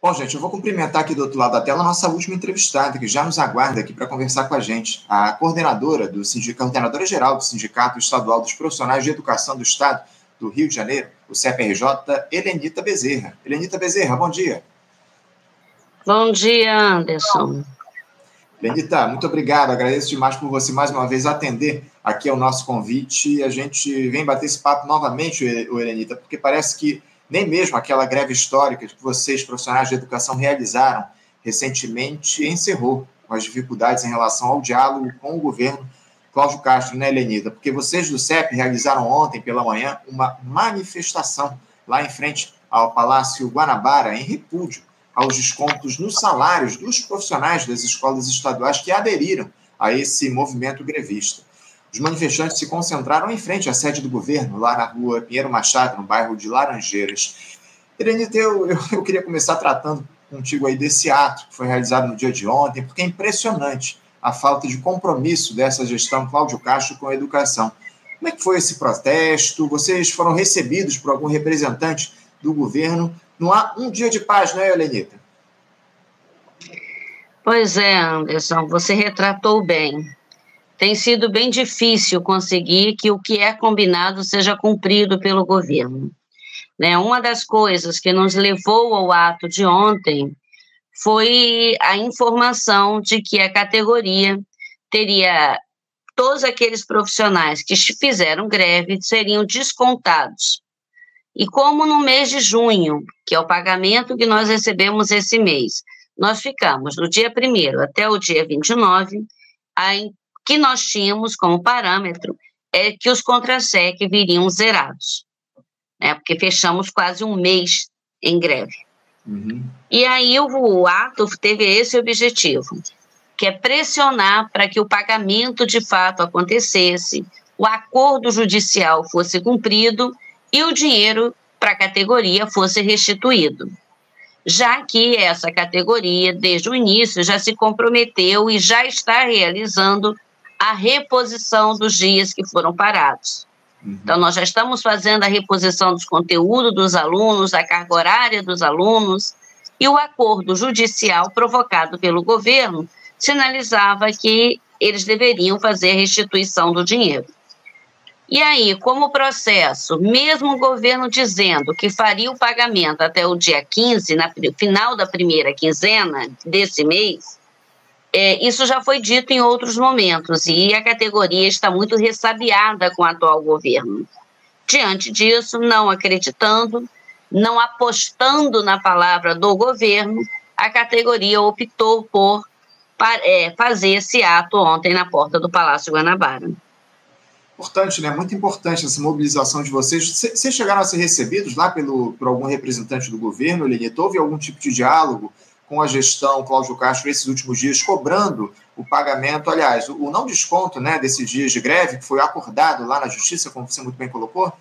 Bom, gente, eu vou cumprimentar aqui do outro lado da tela a nossa última entrevistada, que já nos aguarda aqui para conversar com a gente, a coordenadora do sindicato, coordenadora geral do Sindicato Estadual dos Profissionais de Educação do Estado do Rio de Janeiro, o CPRJ, Helenita Bezerra. Helenita Bezerra, bom dia. Bom dia, Anderson. Helenita, muito obrigado, agradeço demais por você mais uma vez atender aqui ao nosso convite. A gente vem bater esse papo novamente, Helenita, porque parece que nem mesmo aquela greve histórica que vocês, profissionais de educação, realizaram recentemente, encerrou com as dificuldades em relação ao diálogo com o governo Cláudio Castro, né, Lenida? Porque vocês do CEP realizaram ontem pela manhã uma manifestação lá em frente ao Palácio Guanabara, em repúdio aos descontos nos salários dos profissionais das escolas estaduais que aderiram a esse movimento grevista. Os manifestantes se concentraram em frente à sede do governo, lá na rua Pinheiro Machado, no bairro de Laranjeiras. Irenita, eu, eu, eu queria começar tratando contigo aí desse ato que foi realizado no dia de ontem, porque é impressionante a falta de compromisso dessa gestão Cláudio Castro com a educação. Como é que foi esse protesto? Vocês foram recebidos por algum representante do governo? Não há um dia de paz, não é, Helenita? Pois é, Anderson, você retratou bem tem sido bem difícil conseguir que o que é combinado seja cumprido pelo governo. Né? Uma das coisas que nos levou ao ato de ontem foi a informação de que a categoria teria todos aqueles profissionais que fizeram greve seriam descontados. E como no mês de junho, que é o pagamento que nós recebemos esse mês, nós ficamos do dia 1 até o dia 29, a que nós tínhamos como parâmetro é que os contra-cheque viriam zerados, né, porque fechamos quase um mês em greve. Uhum. E aí o, o ato teve esse objetivo, que é pressionar para que o pagamento de fato acontecesse, o acordo judicial fosse cumprido e o dinheiro para a categoria fosse restituído. Já que essa categoria, desde o início, já se comprometeu e já está realizando a reposição dos dias que foram parados. Uhum. Então, nós já estamos fazendo a reposição dos conteúdos dos alunos, da carga horária dos alunos, e o acordo judicial provocado pelo governo sinalizava que eles deveriam fazer a restituição do dinheiro. E aí, como o processo, mesmo o governo dizendo que faria o pagamento até o dia 15, na final da primeira quinzena desse mês, é, isso já foi dito em outros momentos e a categoria está muito ressabiada com o atual governo. Diante disso, não acreditando, não apostando na palavra do governo, a categoria optou por é, fazer esse ato ontem na porta do Palácio Guanabara. Importante, né? Muito importante essa mobilização de vocês. Vocês chegaram a ser recebidos lá pelo, por algum representante do governo, Lenito? Houve algum tipo de diálogo com a gestão Cláudio Castro esses últimos dias, cobrando o pagamento, aliás, o, não desconto né, desses dias de greve, que foi acordado lá na Justiça, como você muito bem colocou?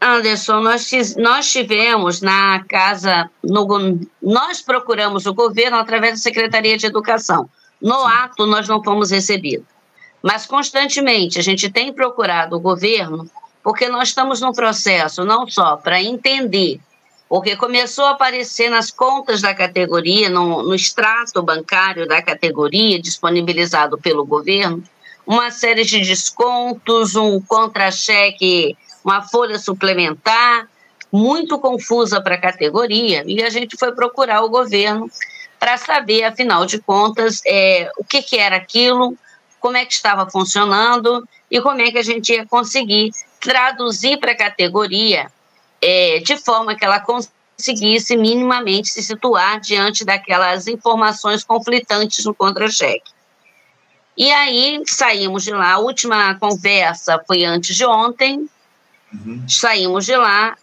Anderson, nós, nós tivemos na casa, no, nós procuramos o governo através da Secretaria de Educação. No ato, nós não fomos recebidos. Mas constantemente a gente tem procurado o governo, porque nós estamos num processo não só para entender porque começou a aparecer nas contas da categoria, no, no extrato bancário da categoria, disponibilizado pelo governo, uma série de descontos, um contra-cheque, uma folha suplementar, muito confusa para a categoria, e a gente foi procurar o governo para saber, afinal de contas, é, o que, que era aquilo, como é que estava funcionando e como é que a gente ia conseguir traduzir para a categoria é, de forma que ela conseguisse minimamente se situar diante daquelas informações conflitantes no contra-cheque. E aí saímos de lá, a última conversa foi antes de ontem, uhum. saímos de lá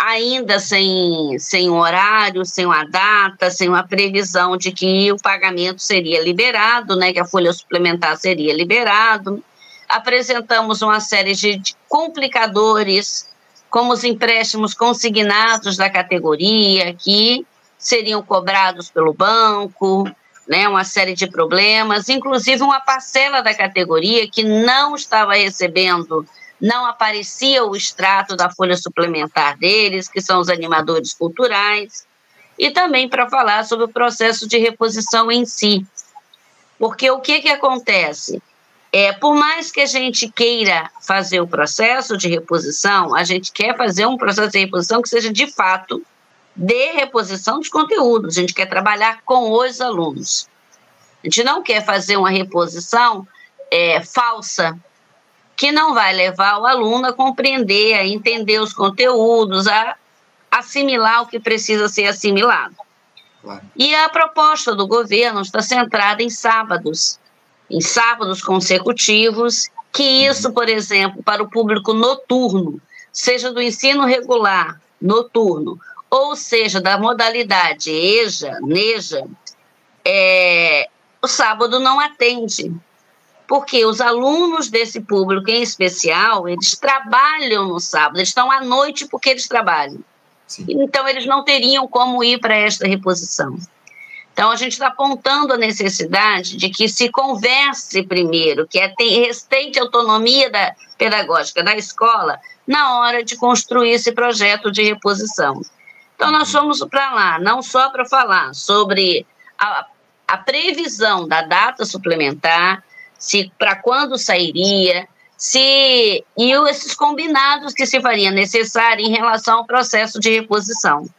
ainda sem, sem um horário, sem uma data, sem uma previsão de que o pagamento seria liberado, né, que a folha suplementar seria liberado. Apresentamos uma série de complicadores como os empréstimos consignados da categoria, que seriam cobrados pelo banco, né, uma série de problemas, inclusive uma parcela da categoria que não estava recebendo não aparecia o extrato da folha suplementar deles, que são os animadores culturais, e também para falar sobre o processo de reposição em si. Porque o que, que acontece? É, por mais que a gente queira fazer o processo de reposição, a gente quer fazer um processo de reposição que seja de fato de reposição de conteúdos. A gente quer trabalhar com os alunos. A gente não quer fazer uma reposição é, falsa, que não vai levar o aluno a compreender, a entender os conteúdos, a assimilar o que precisa ser assimilado. Claro. E a proposta do governo está centrada em sábados, em sábados consecutivos, que isso, uhum. por exemplo, para o público noturno, seja do ensino regular noturno, ou seja, da modalidade EJA, NEJA, é, o sábado não atende porque os alunos desse público em especial, eles trabalham no sábado, eles estão à noite porque eles trabalham. Sim. Então, eles não teriam como ir para esta reposição. Então, a gente está apontando a necessidade de que se converse primeiro, que é restante autonomia da pedagógica da escola na hora de construir esse projeto de reposição. Então, nós fomos para lá, não só para falar sobre a, a previsão da data suplementar, se para quando sairia, se e esses combinados que se faria necessário em relação ao processo de reposição.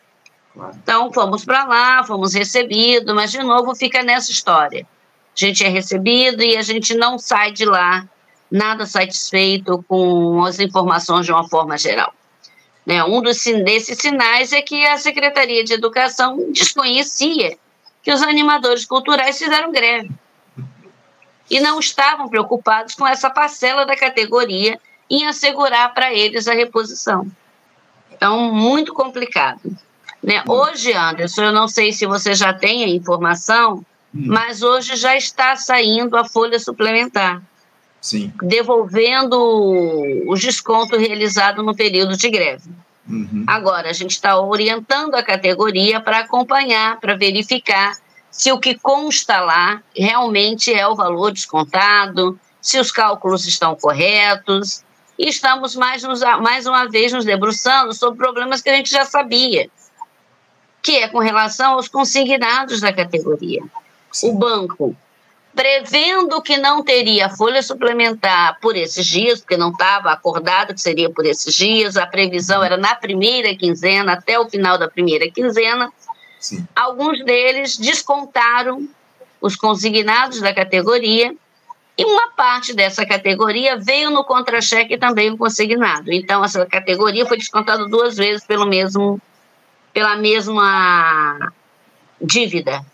Então, fomos para lá, fomos recebidos, mas de novo fica nessa história. A gente é recebido e a gente não sai de lá nada satisfeito com as informações de uma forma geral. Né? Um dos, desses sinais é que a Secretaria de Educação desconhecia que os animadores culturais fizeram greve e não estavam preocupados com essa parcela da categoria em assegurar para eles a reposição. Então, muito complicado. Né? Hoje, Anderson, eu não sei se você já tem a informação, hum. mas hoje já está saindo a folha suplementar. Sim. Devolvendo o desconto realizado no período de greve. Uhum. Agora, a gente está orientando a categoria para acompanhar, para verificar se o que consta lá realmente é o valor descontado, se os cálculos estão corretos. E estamos mais, nos, mais uma vez nos debruçando sobre problemas que a gente já sabia, que é com relação aos consignados da categoria. Sim. O banco, prevendo que não teria folha suplementar por esses dias, porque não estava acordado que seria por esses dias, a previsão era na primeira quinzena, até o final da primeira quinzena, Sim. Alguns deles descontaram os consignados da categoria e uma parte dessa categoria veio no contra-cheque também o consignado. Então, essa categoria foi descontada duas vezes pelo mesmo, pela mesma dívida.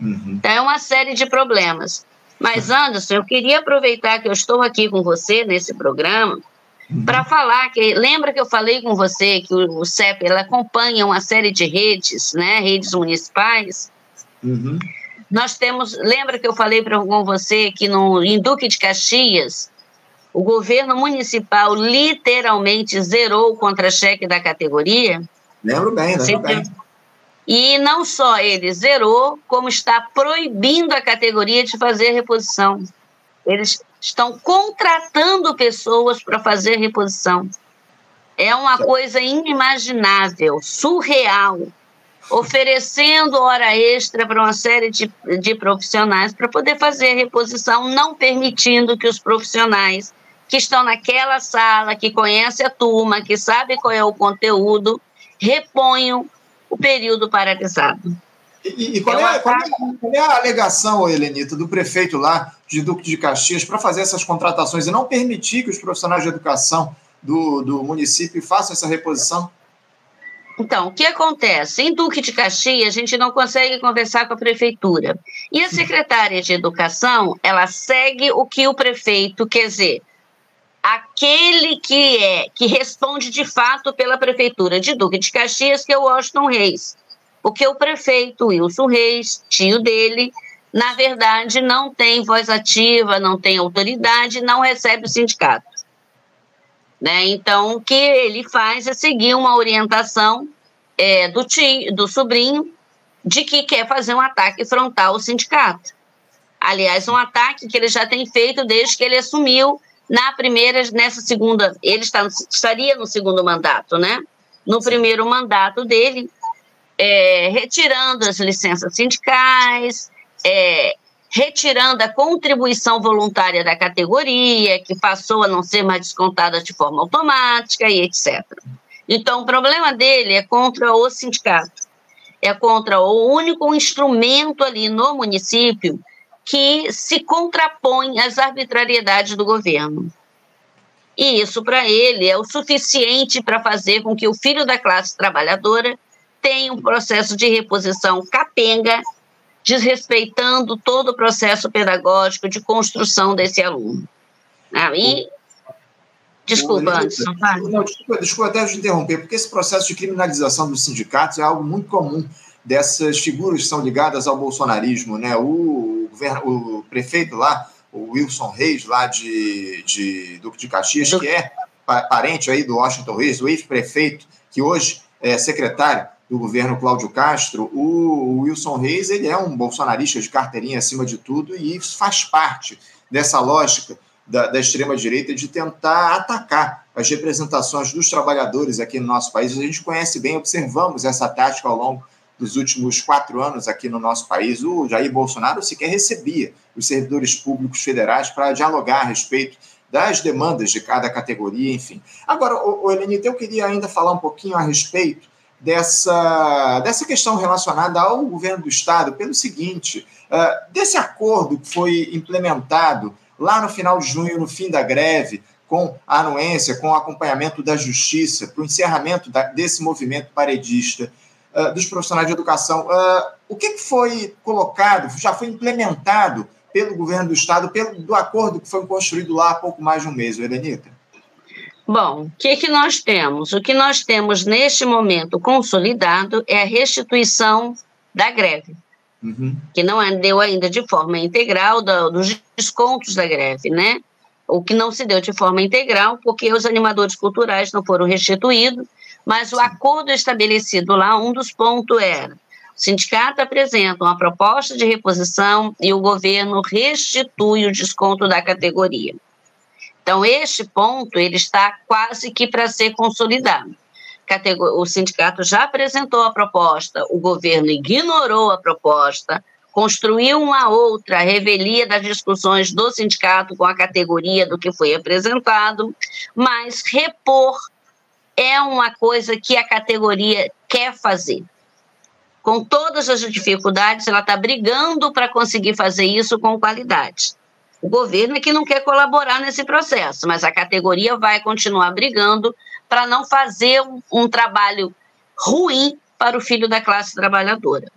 Uhum. Então, é uma série de problemas. Mas, Anderson, eu queria aproveitar que eu estou aqui com você nesse programa Uhum. Para falar que lembra que eu falei com você que o, o CEP ela acompanha uma série de redes, né, redes municipais. Uhum. Nós temos, lembra que eu falei para com você que no em Duque de Caxias o governo municipal literalmente zerou o contra-cheque da categoria? Lembro bem, lembro bem. E não só ele zerou, como está proibindo a categoria de fazer reposição. Eles estão contratando pessoas para fazer reposição. É uma coisa inimaginável, surreal, oferecendo hora extra para uma série de, de profissionais para poder fazer reposição, não permitindo que os profissionais que estão naquela sala, que conhecem a turma, que sabem qual é o conteúdo, reponham o período paralisado. E, e qual, é, qual, é, qual, é, a alegação, Helenita, do prefeito lá de Duque de Caxias para fazer essas contratações e não permitir que os profissionais de educação do, do município façam essa reposição? Então, o que acontece? Em Duque de Caxias, a gente não consegue conversar com a prefeitura. E a secretária de Educação, ela segue o que o prefeito quer dizer. Aquele que é, que responde de fato pela prefeitura de Duque de Caxias, que é o Washington Reis. Porque o prefeito Wilson Reis, tio dele, na verdade não tem voz ativa, não tem autoridade, não recebe o sindicato. Né? Então, o que ele faz é seguir uma orientação é, do, tio, do sobrinho de que quer fazer um ataque frontal ao sindicato. Aliás, um ataque que ele já tem feito desde que ele assumiu na primeira, nessa segunda, ele está, estaria no segundo mandato, né? No primeiro mandato dele, é, retirando as licenças sindicais, é, retirando a contribuição voluntária da categoria, que passou a não ser mais descontada de forma automática e etc. Então, o problema dele é contra o sindicato, é contra o único instrumento ali no município que se contrapõe às arbitrariedades do governo. E isso, para ele, é o suficiente para fazer com que o filho da classe trabalhadora tenha um processo de reposição capenga, desrespeitando todo o processo pedagógico de construção desse aluno. Aí, Desculpa, Anderson. Não, desculpa, desculpa até te interromper, porque esse processo de criminalização dos sindicatos é algo muito comum dessas figuras que são ligadas ao bolsonarismo. Né? O, o, prefeito lá, o Wilson Reis, lá de, de Duque de Caxias, que é parente aí do Washington Reis, o ex-prefeito, que hoje é secretário do governo Cláudio Castro, o Wilson Reis ele é um bolsonarista de carteirinha acima de tudo e isso faz parte dessa lógica da, da extrema-direita de tentar atacar as representações dos trabalhadores aqui no nosso país. A gente conhece bem, observamos essa tática ao longo dos últimos quatro anos aqui no nosso país. O Jair Bolsonaro sequer recebia os servidores públicos federais para dialogar a respeito das demandas de cada categoria, enfim. Agora, o, o Elenita, eu queria ainda falar um pouquinho a respeito dessa, dessa questão relacionada ao governo do Estado, pelo seguinte: uh, desse acordo que foi implementado lá no final de junho, no fim da greve, com a anuência, com o acompanhamento da justiça, para o encerramento da, desse movimento paredista uh, dos profissionais de educação. Uh, o que, que, foi colocado, já foi implementado pelo governo do Estado, pelo do acordo que foi construído lá há pouco mais de um mês, Elenita? Bom, o que, que nós temos? O que nós temos neste momento consolidado é a restituição da greve, uhum. que não deu ainda de forma integral do, dos descontos da greve, né? O que não se deu de forma integral, porque os animadores culturais não foram restituídos, mas o acordo estabelecido lá, um dos pontos era: o sindicato apresenta uma proposta de reposição e o governo restitui o desconto da categoria. Então, este ponto ele está quase que para ser consolidado. O sindicato já apresentou a proposta, o governo ignorou a proposta, construiu uma outra revelia das discussões do sindicato com a categoria do que foi apresentado, mas repor é uma coisa que a categoria quer fazer. Com todas as dificuldades, ela está brigando para conseguir fazer isso com qualidade. O governo é que não quer colaborar nesse processo, mas a categoria vai continuar brigando para não fazer um, um, trabalho ruim para o filho da classe trabalhadora.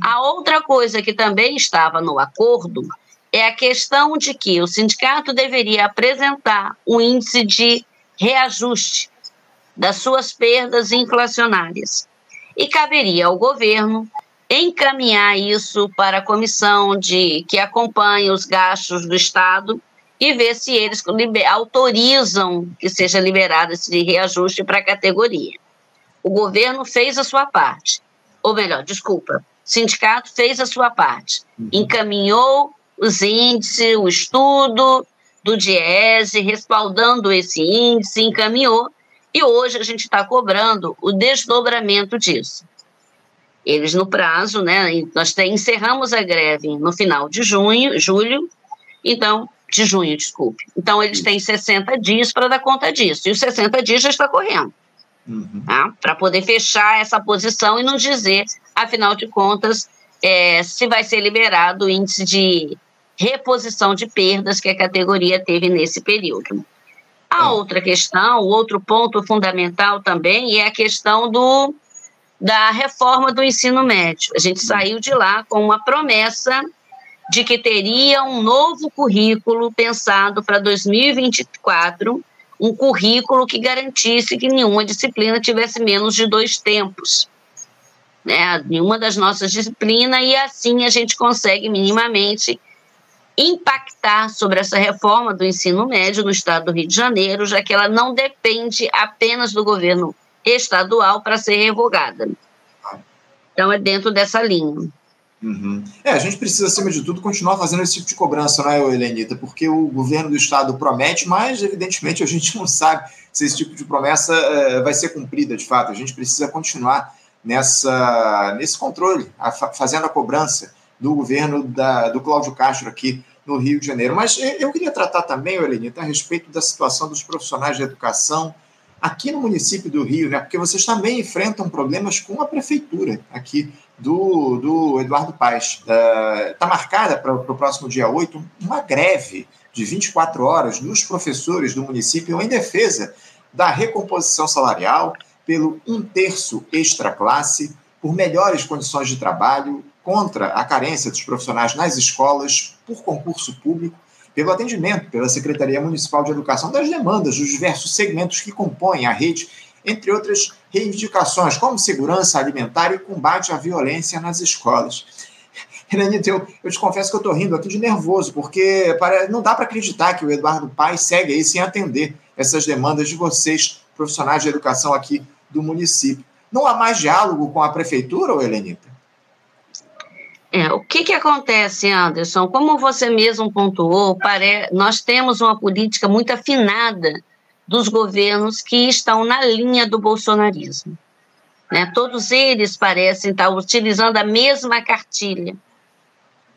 A outra coisa que também estava no acordo é a questão de que o sindicato deveria apresentar um índice de reajuste das suas perdas inflacionárias. E caberia ao governo encaminhar isso para a comissão de que acompanha os gastos do Estado e ver se eles autorizam que seja liberado esse reajuste para a categoria. O governo fez a sua parte, ou melhor, desculpa, o sindicato fez a sua parte, uhum. encaminhou os índices, o estudo do DIESE, respaldando esse índice, encaminhou, e hoje a gente está cobrando o desdobramento disso. Eles no prazo, né? Nós encerramos a greve no final de junho, julho, então, de junho, desculpe. Então, eles têm 60 dias para dar conta disso. E os 60 dias já está correndo. Uhum. Tá? Para poder fechar essa posição e nos dizer, afinal de contas, é, se vai ser liberado o índice de reposição de perdas que a categoria teve nesse período. A outra questão, o outro ponto fundamental também é a questão do da reforma do ensino médio. A gente saiu de lá com uma promessa de que teria um novo currículo pensado para 2024, um currículo que garantisse que nenhuma disciplina tivesse menos de dois tempos. Né, nenhuma das nossas disciplinas, e assim a gente consegue minimamente impactar sobre essa reforma do ensino médio no estado do Rio de Janeiro, já que ela não depende apenas do governo estadual para ser revogada. Então, é dentro dessa linha. Uhum. É, a gente precisa, acima de tudo, continuar fazendo esse tipo de cobrança, não é, Helenita? Porque o governo do Estado promete, mas, evidentemente, a gente não sabe se esse tipo de promessa é, vai ser cumprida de fato. A gente precisa continuar nessa, nesse controle, a, fazendo a cobrança do governo da, do Cláudio Castro aqui no Rio de Janeiro. Mas eu queria tratar também, Helenita, a respeito da situação dos profissionais de educação aqui no município do Rio, né? Porque vocês também enfrentam problemas com a prefeitura aqui do, do Eduardo Paes. Está uh, marcada para o próximo dia 8 uma greve de 24 horas dos professores do município em defesa da recomposição salarial pelo um terço extra classe, por melhores condições de trabalho, contra a carência dos profissionais nas escolas, por concurso público pelo atendimento pela Secretaria Municipal de Educação das demandas dos diversos segmentos que compõem a rede, entre outras reivindicações como segurança alimentar e combate à violência nas escolas. Renanita, eu, eu te confesso que eu estou rindo aqui de nervoso, porque para, não dá para acreditar que o Eduardo Paes segue aí sem atender essas demandas de vocês, profissionais de educação aqui do município. Não há mais diálogo com a prefeitura, ou Helenita? É, o que, que acontece, Anderson? Como você mesmo pontuou, pare... nós temos uma política muito afinada dos governos que estão na linha do bolsonarismo. Né? Todos eles parecem estar utilizando a mesma cartilha.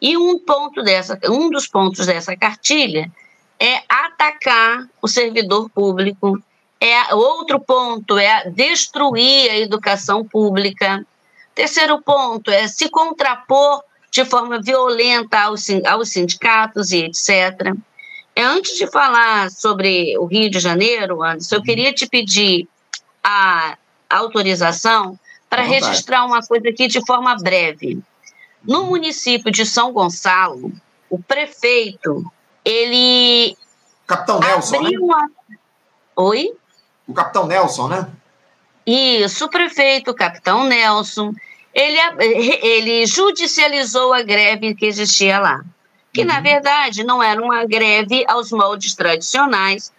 E um ponto dessa, um dos pontos dessa cartilha é atacar o servidor público. É outro ponto é destruir a educação pública Terceiro ponto é se contrapor de forma violenta aos, aos sindicatos e etc. É, antes de falar sobre o Rio de Janeiro, Anderson, eu uhum. queria te pedir a autorização para registrar uma coisa aqui de forma breve. No município de São Gonçalo, o prefeito, ele. Capitão Nelson, né? Uma... Oi? O Capitão Nelson, né? Isso, o prefeito, o capitão Nelson, ele, ele judicializou a greve que existia lá. Que, uhum. na verdade, não era uma greve aos moldes tradicionais,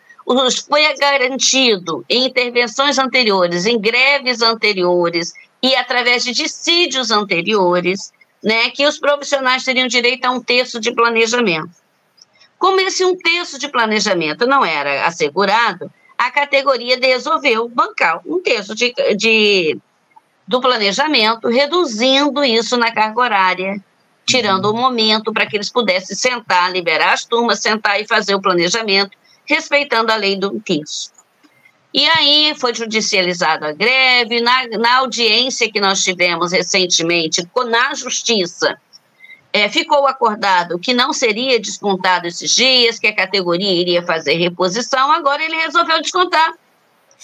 foi garantido em intervenções anteriores, em greves anteriores e através de dissídios anteriores, né, que os profissionais teriam direito a um terço de planejamento. Como esse um terço de planejamento não era assegurado, a categoria resolveu bancar um terço de, de, do planejamento, reduzindo isso na carga horária, tirando o momento para que eles pudessem sentar, liberar as turmas, sentar e fazer o planejamento, respeitando a lei do terço. E aí foi judicializada a greve, na, na audiência que nós tivemos recentemente na Justiça, é, ficou acordado que não seria descontado esses dias, que a categoria iria fazer reposição, agora ele resolveu descontar.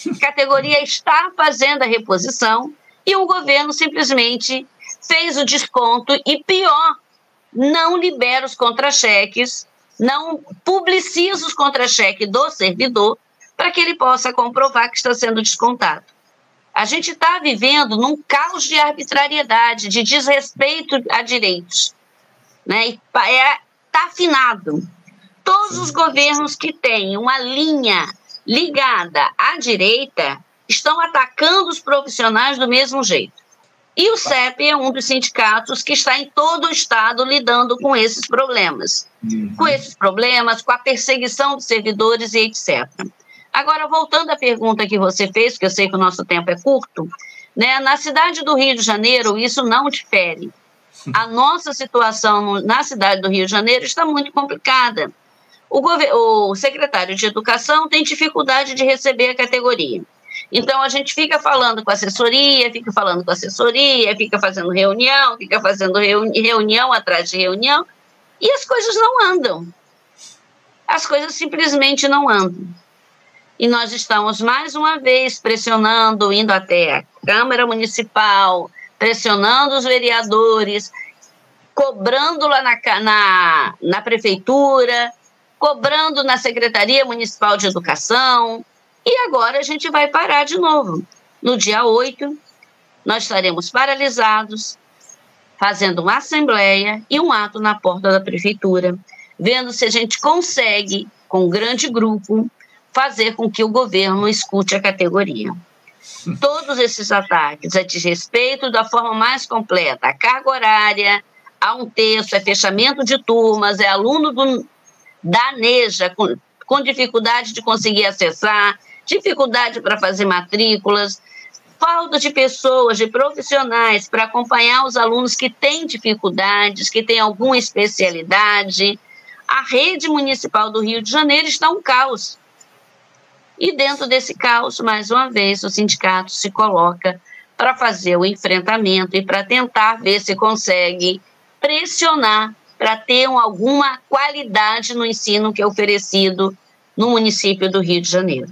A categoria está fazendo a reposição e o governo simplesmente fez o desconto e, pior, não libera os contra-cheques, não publiciza os contra-cheques do servidor para que ele possa comprovar que está sendo descontado. A gente está vivendo num caos de arbitrariedade, de desrespeito a direitos né? Está é, tá afinado. Todos os governos que têm uma linha ligada à direita estão atacando os profissionais do mesmo jeito. E o CEP é um dos sindicatos que está em todo o estado lidando com esses problemas. Uhum. Com esses problemas, com a perseguição de servidores e etc. Agora, voltando à pergunta que você fez, que eu sei que o nosso tempo é curto, né, na cidade do Rio de Janeiro, isso não difere a nossa situação na cidade do Rio de Janeiro está muito complicada. O, o secretário de Educação tem dificuldade de receber a categoria. Então, a gente fica falando com assessoria, fica falando com assessoria, fica fazendo reunião, fica fazendo reuni reunião atrás de reunião, e as coisas não andam. As coisas simplesmente não andam. E nós estamos, mais uma vez, pressionando, indo até a Câmara Municipal, pressionando os vereadores, cobrando lá na, na, na prefeitura, cobrando na Secretaria Municipal de Educação. E agora a gente vai parar de novo. No dia 8, nós estaremos paralisados, fazendo uma assembleia e um ato na porta da prefeitura, vendo se a gente consegue, com um grande grupo, fazer com que o governo escute a categoria. Todos esses ataques a desrespeito da forma mais completa, a carga horária, há um texto, é fechamento de turmas, é aluno do, da NEJA com, com dificuldade de conseguir acessar, dificuldade para fazer matrículas, falta de pessoas, de profissionais para acompanhar os alunos que têm dificuldades, que têm alguma especialidade. A rede municipal do Rio de Janeiro está um caos. E dentro desse caos, mais uma vez, o sindicato se coloca para fazer o enfrentamento e para tentar ver se consegue pressionar para ter alguma qualidade no ensino que é oferecido no município do Rio de Janeiro.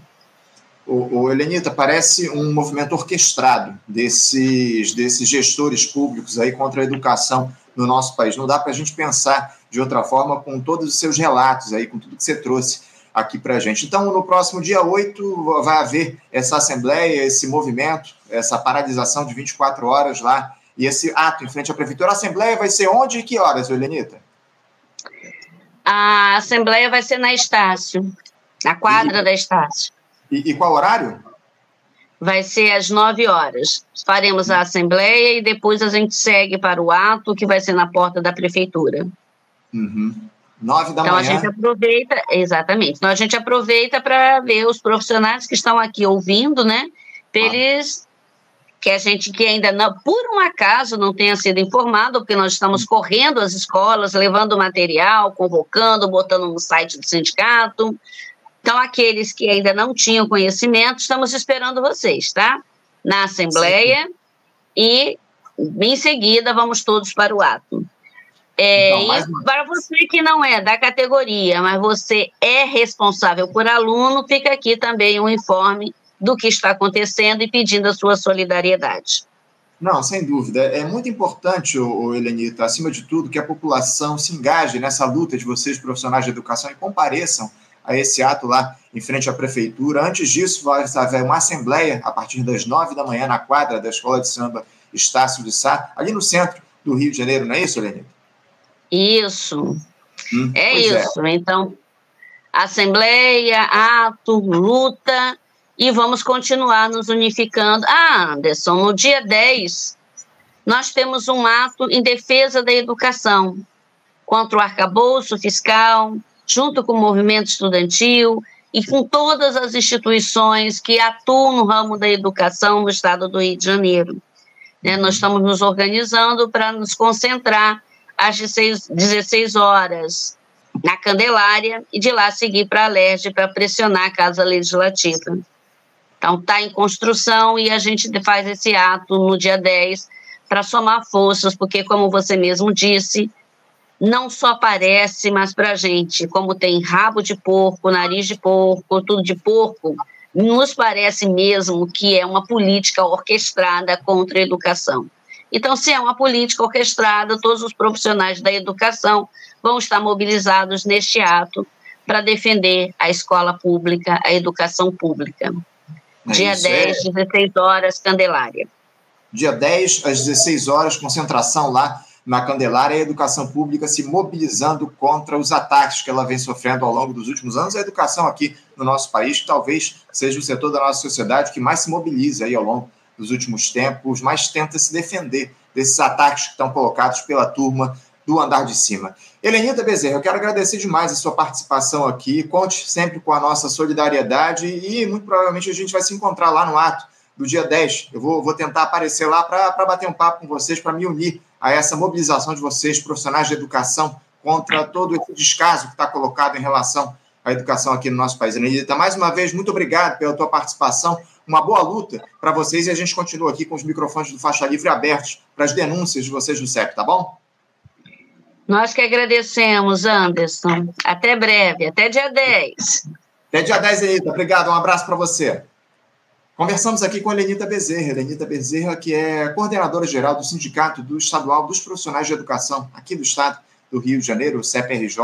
O, o parece um movimento orquestrado desses, desses gestores públicos aí contra a educação no nosso país. Não dá para a gente pensar de outra forma com todos os seus relatos aí, com tudo que você trouxe aqui para a gente. Então, no próximo dia 8, vai haver essa assembleia, esse movimento, essa paralisação de 24 horas lá, e esse ato em frente à prefeitura. A assembleia vai ser onde e que horas, Helenita? A assembleia vai ser na Estácio, na quadra e... da Estácio. E, e qual horário? Vai ser às 9 horas. Faremos a assembleia e depois a gente segue para o ato, que vai ser na porta da prefeitura. Uhum. Nove da então, manhã. Então a gente aproveita, exatamente. Então a gente aproveita para ver os profissionais que estão aqui ouvindo, né? Para eles que a gente que ainda não, por um acaso não tenha sido informado, porque nós estamos correndo as escolas, levando material, convocando, botando no site do sindicato, então, aqueles que ainda não tinham conhecimento, estamos esperando vocês, tá? Na Assembleia Sim. e em seguida vamos todos para o ato. É, então, para você que não é da categoria, mas você é responsável por aluno, fica aqui também um informe do que está acontecendo e pedindo a sua solidariedade. Não, sem dúvida. É muito importante, o Helenita, acima de tudo, que a população se engaje nessa luta de vocês, profissionais de educação, e compareçam a esse ato lá em frente à prefeitura. Antes disso, vai haver uma assembleia a partir das nove da manhã na quadra da Escola de Samba Estácio de Sá, ali no centro do Rio de Janeiro, não é isso, Lenita? Isso. Hum, é, é. isso. É. Então, assembleia, ato, luta e vamos continuar nos unificando. Ah, Anderson, no dia 10, nós temos um ato em defesa da educação contra o arcabouço fiscal, junto com o movimento estudantil e com todas as instituições que atuam no ramo da educação no estado do Rio de Janeiro. Né, nós estamos nos organizando para nos concentrar às 16, 16 horas na Candelária e de lá seguir para a para pressionar a Casa Legislativa. Então, está em construção e a gente faz esse ato no dia 10 para somar forças, porque, como você mesmo disse, não só parece, mas para a gente, como tem rabo de porco, nariz de porco, tudo de porco, nos parece mesmo que é uma política orquestrada contra a educação. Então, se é uma política orquestrada, todos os profissionais da educação vão estar mobilizados neste ato para defender a escola pública, a educação pública. É Dia 10, é... 16 horas, Candelária. Dia 10, às 16 horas, concentração lá na Candelária a educação pública se mobilizando contra os ataques que ela vem sofrendo ao longo dos últimos anos. A educação aqui no nosso país talvez seja o setor da nossa sociedade que mais se mobiliza aí ao longo dos últimos tempos, mais tenta se defender desses ataques que estão colocados pela turma do andar de cima. Helenita Bezerra, eu quero agradecer demais a sua participação aqui. Conte sempre com a nossa solidariedade e muito provavelmente a gente vai se encontrar lá no ato do dia 10. Eu vou, vou tentar aparecer lá para bater um papo com vocês, para me unir a essa mobilização de vocês, profissionais de educação, contra todo esse descaso que está colocado em relação à educação aqui no nosso país. Anelita, mais uma vez, muito obrigado pela tua participação. Uma boa luta para vocês e a gente continua aqui com os microfones do Faixa Livre abertos para as denúncias de vocês do CEP, tá bom? Nós que agradecemos, Anderson. Até breve, até dia 10. Até dia 10, Anelita. Obrigado, um abraço para você. Conversamos aqui com a Lenita Bezerra, Lenita Bezerra, que é coordenadora geral do Sindicato do Estadual dos Profissionais de Educação aqui do Estado do Rio de Janeiro, o CEPRJ,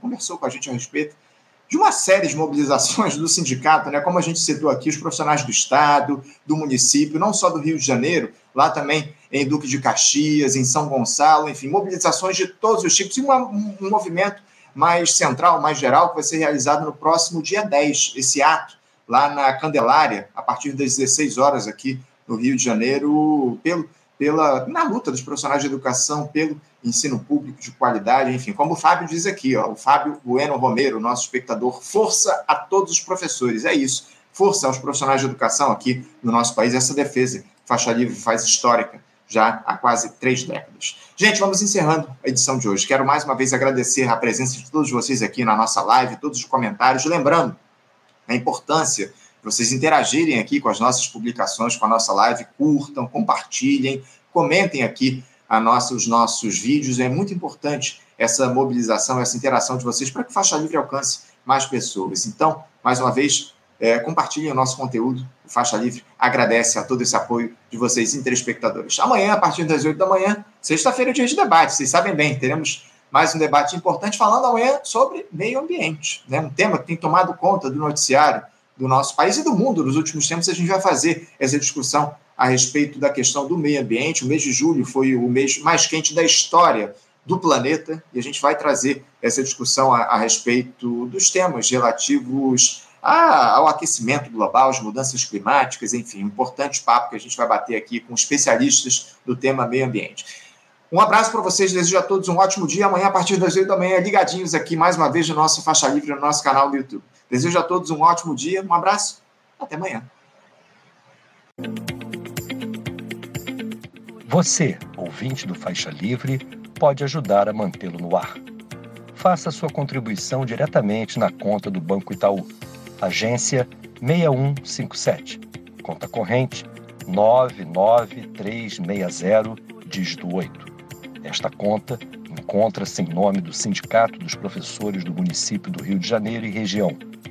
conversou com a gente a respeito de uma série de mobilizações do sindicato, né? Como a gente citou aqui, os profissionais do Estado, do município, não só do Rio de Janeiro, lá também em Duque de Caxias, em São Gonçalo, enfim, mobilizações de todos os tipos, e uma, um, um movimento mais central, mais geral, que vai ser realizado no próximo dia 10, esse ato lá na Candelária, a partir das 16 horas aqui no Rio de Janeiro, pelo pela, na luta dos profissionais de educação pelo ensino público de qualidade, enfim, como o Fábio diz aqui, ó, o Fábio Bueno Romero, nosso espectador, força a todos os professores, é isso, força aos profissionais de educação aqui no nosso país, essa defesa Faixa Livre faz histórica já há quase três décadas. Gente, vamos encerrando a edição de hoje. Quero mais uma vez agradecer a presença de todos vocês aqui na nossa live, todos os comentários, lembrando a importância vocês interagirem aqui com as nossas publicações, com a nossa live, curtam, compartilhem, comentem aqui a nossa, os nossos vídeos. É muito importante essa mobilização, essa interação de vocês para que Faixa Livre alcance mais pessoas. Então, mais uma vez, é, compartilhem o nosso conteúdo. O Faixa Livre agradece a todo esse apoio de vocês, telespectadores. Amanhã, a partir das 8 da manhã, sexta-feira, dia de debate. Vocês sabem bem, teremos mais um debate importante falando amanhã sobre meio ambiente. Né? Um tema que tem tomado conta do noticiário do nosso país e do mundo nos últimos tempos. A gente vai fazer essa discussão a respeito da questão do meio ambiente. O mês de julho foi o mês mais quente da história do planeta e a gente vai trazer essa discussão a, a respeito dos temas relativos ao aquecimento global, as mudanças climáticas, enfim, um importante papo que a gente vai bater aqui com especialistas do tema meio ambiente. Um abraço para vocês, desejo a todos um ótimo dia. Amanhã, a partir das 8 da manhã, ligadinhos aqui mais uma vez no nosso Faixa Livre, no nosso canal do YouTube. Desejo a todos um ótimo dia, um abraço, até amanhã. Você, ouvinte do Faixa Livre, pode ajudar a mantê-lo no ar. Faça sua contribuição diretamente na conta do Banco Itaú agência 6157, conta corrente 99360, dígito 8. Esta conta encontra-se em nome do Sindicato dos Professores do Município do Rio de Janeiro e região,